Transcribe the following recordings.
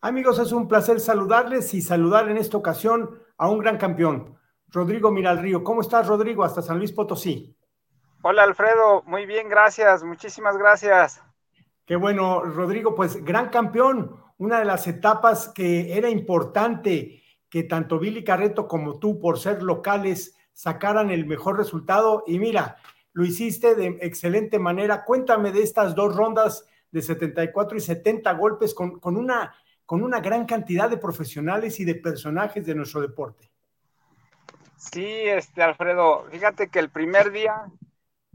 Amigos, es un placer saludarles y saludar en esta ocasión a un gran campeón, Rodrigo Miralrío. ¿Cómo estás, Rodrigo? Hasta San Luis Potosí. Hola, Alfredo. Muy bien, gracias. Muchísimas gracias. Qué bueno, Rodrigo. Pues gran campeón. Una de las etapas que era importante que tanto Billy Carreto como tú, por ser locales, sacaran el mejor resultado. Y mira, lo hiciste de excelente manera. Cuéntame de estas dos rondas de 74 y 70 golpes con, con una con una gran cantidad de profesionales y de personajes de nuestro deporte. Sí, este Alfredo, fíjate que el primer día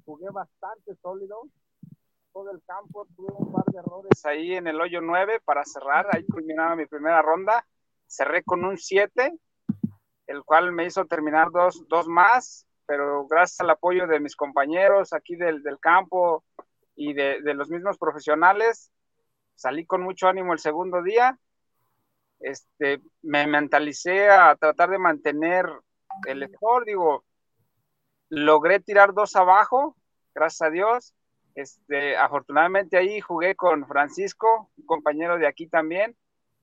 jugué bastante sólido, todo el campo, tuve un par de errores ahí en el hoyo 9 para cerrar, ahí culminaba mi primera ronda, cerré con un 7, el cual me hizo terminar dos, dos más, pero gracias al apoyo de mis compañeros aquí del, del campo y de, de los mismos profesionales, salí con mucho ánimo el segundo día, este, me mentalicé a tratar de mantener el score, digo, logré tirar dos abajo, gracias a Dios, este, afortunadamente ahí jugué con Francisco, un compañero de aquí también,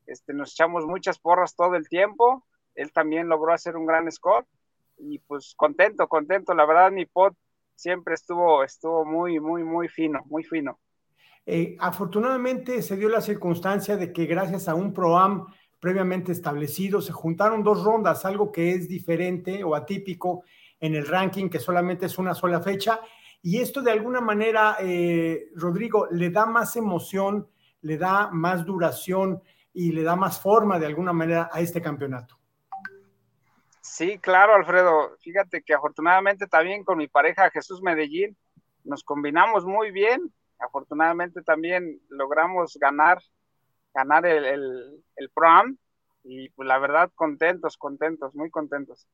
este, nos echamos muchas porras todo el tiempo, él también logró hacer un gran score, y pues contento, contento, la verdad mi pot siempre estuvo, estuvo muy, muy, muy fino, muy fino. Eh, afortunadamente se dio la circunstancia de que gracias a un ProAm previamente establecido se juntaron dos rondas, algo que es diferente o atípico en el ranking, que solamente es una sola fecha. Y esto de alguna manera, eh, Rodrigo, le da más emoción, le da más duración y le da más forma de alguna manera a este campeonato. Sí, claro, Alfredo. Fíjate que afortunadamente también con mi pareja Jesús Medellín nos combinamos muy bien afortunadamente también logramos ganar, ganar el, el, el PROAM y pues la verdad contentos, contentos, muy contentos.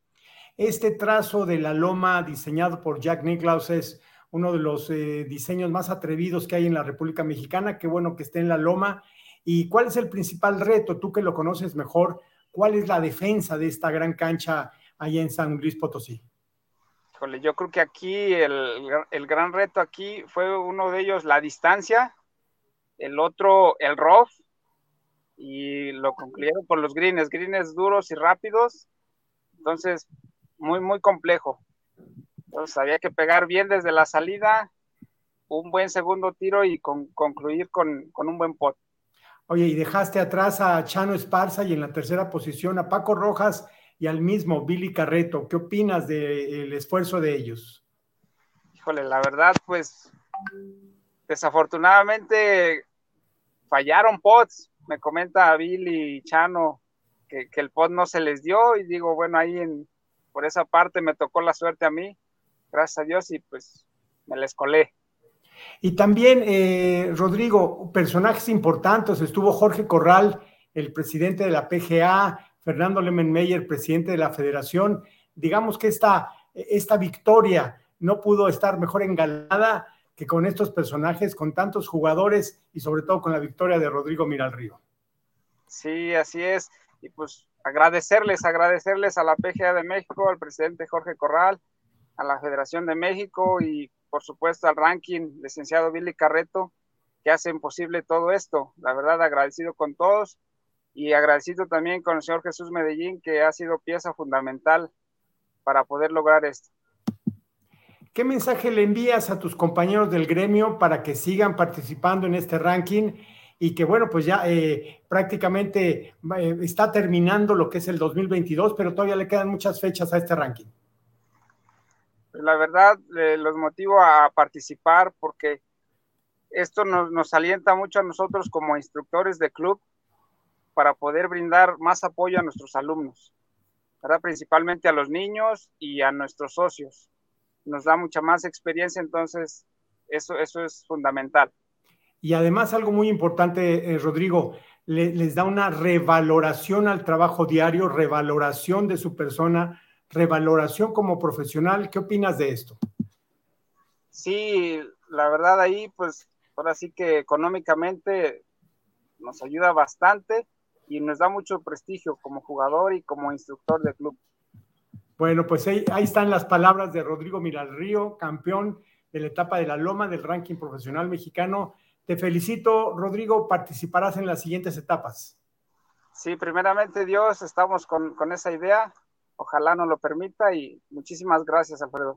Este trazo de la loma diseñado por Jack Nicklaus es uno de los eh, diseños más atrevidos que hay en la República Mexicana. Qué bueno que esté en la loma. ¿Y cuál es el principal reto? Tú que lo conoces mejor, ¿cuál es la defensa de esta gran cancha allá en San Luis Potosí? Híjole, yo creo que aquí el, el, gran reto aquí fue uno de ellos la distancia, el otro el rough y lo concluyeron por los greens, greens duros y rápidos, entonces muy muy complejo. Entonces había que pegar bien desde la salida, un buen segundo tiro y con, concluir con, con un buen pot. Oye, y dejaste atrás a Chano Esparza y en la tercera posición a Paco Rojas y al mismo Billy Carreto. ¿Qué opinas del esfuerzo de ellos? Híjole, la verdad, pues desafortunadamente fallaron pots. Me comenta Billy Chano que, que, el pot no se les dio y digo, bueno, ahí en, por esa parte me tocó la suerte a mí, gracias a Dios, y pues me les colé. Y también, eh, Rodrigo, personajes importantes, estuvo Jorge Corral, el presidente de la PGA, Fernando Lemenmeyer, presidente de la federación. Digamos que esta, esta victoria no pudo estar mejor engalada que con estos personajes, con tantos jugadores y sobre todo con la victoria de Rodrigo Miralrío. Sí, así es. Y pues agradecerles, agradecerles a la PGA de México, al presidente Jorge Corral, a la Federación de México y por supuesto al ranking licenciado Billy Carreto, que hacen posible todo esto. La verdad, agradecido con todos y agradecido también con el señor Jesús Medellín, que ha sido pieza fundamental para poder lograr esto. ¿Qué mensaje le envías a tus compañeros del gremio para que sigan participando en este ranking y que, bueno, pues ya eh, prácticamente eh, está terminando lo que es el 2022, pero todavía le quedan muchas fechas a este ranking? La verdad, eh, los motivo a participar porque esto nos, nos alienta mucho a nosotros como instructores de club para poder brindar más apoyo a nuestros alumnos, ¿verdad? principalmente a los niños y a nuestros socios. Nos da mucha más experiencia, entonces eso, eso es fundamental. Y además algo muy importante, eh, Rodrigo, les da una revaloración al trabajo diario, revaloración de su persona, revaloración como profesional. ¿Qué opinas de esto? Sí, la verdad ahí, pues ahora sí que económicamente nos ayuda bastante y nos da mucho prestigio como jugador y como instructor del club. Bueno, pues ahí, ahí están las palabras de Rodrigo Miralrío, campeón de la etapa de la Loma del ranking profesional mexicano. Te felicito, Rodrigo, participarás en las siguientes etapas. Sí, primeramente Dios, estamos con, con esa idea. Ojalá nos lo permita y muchísimas gracias, Alfredo.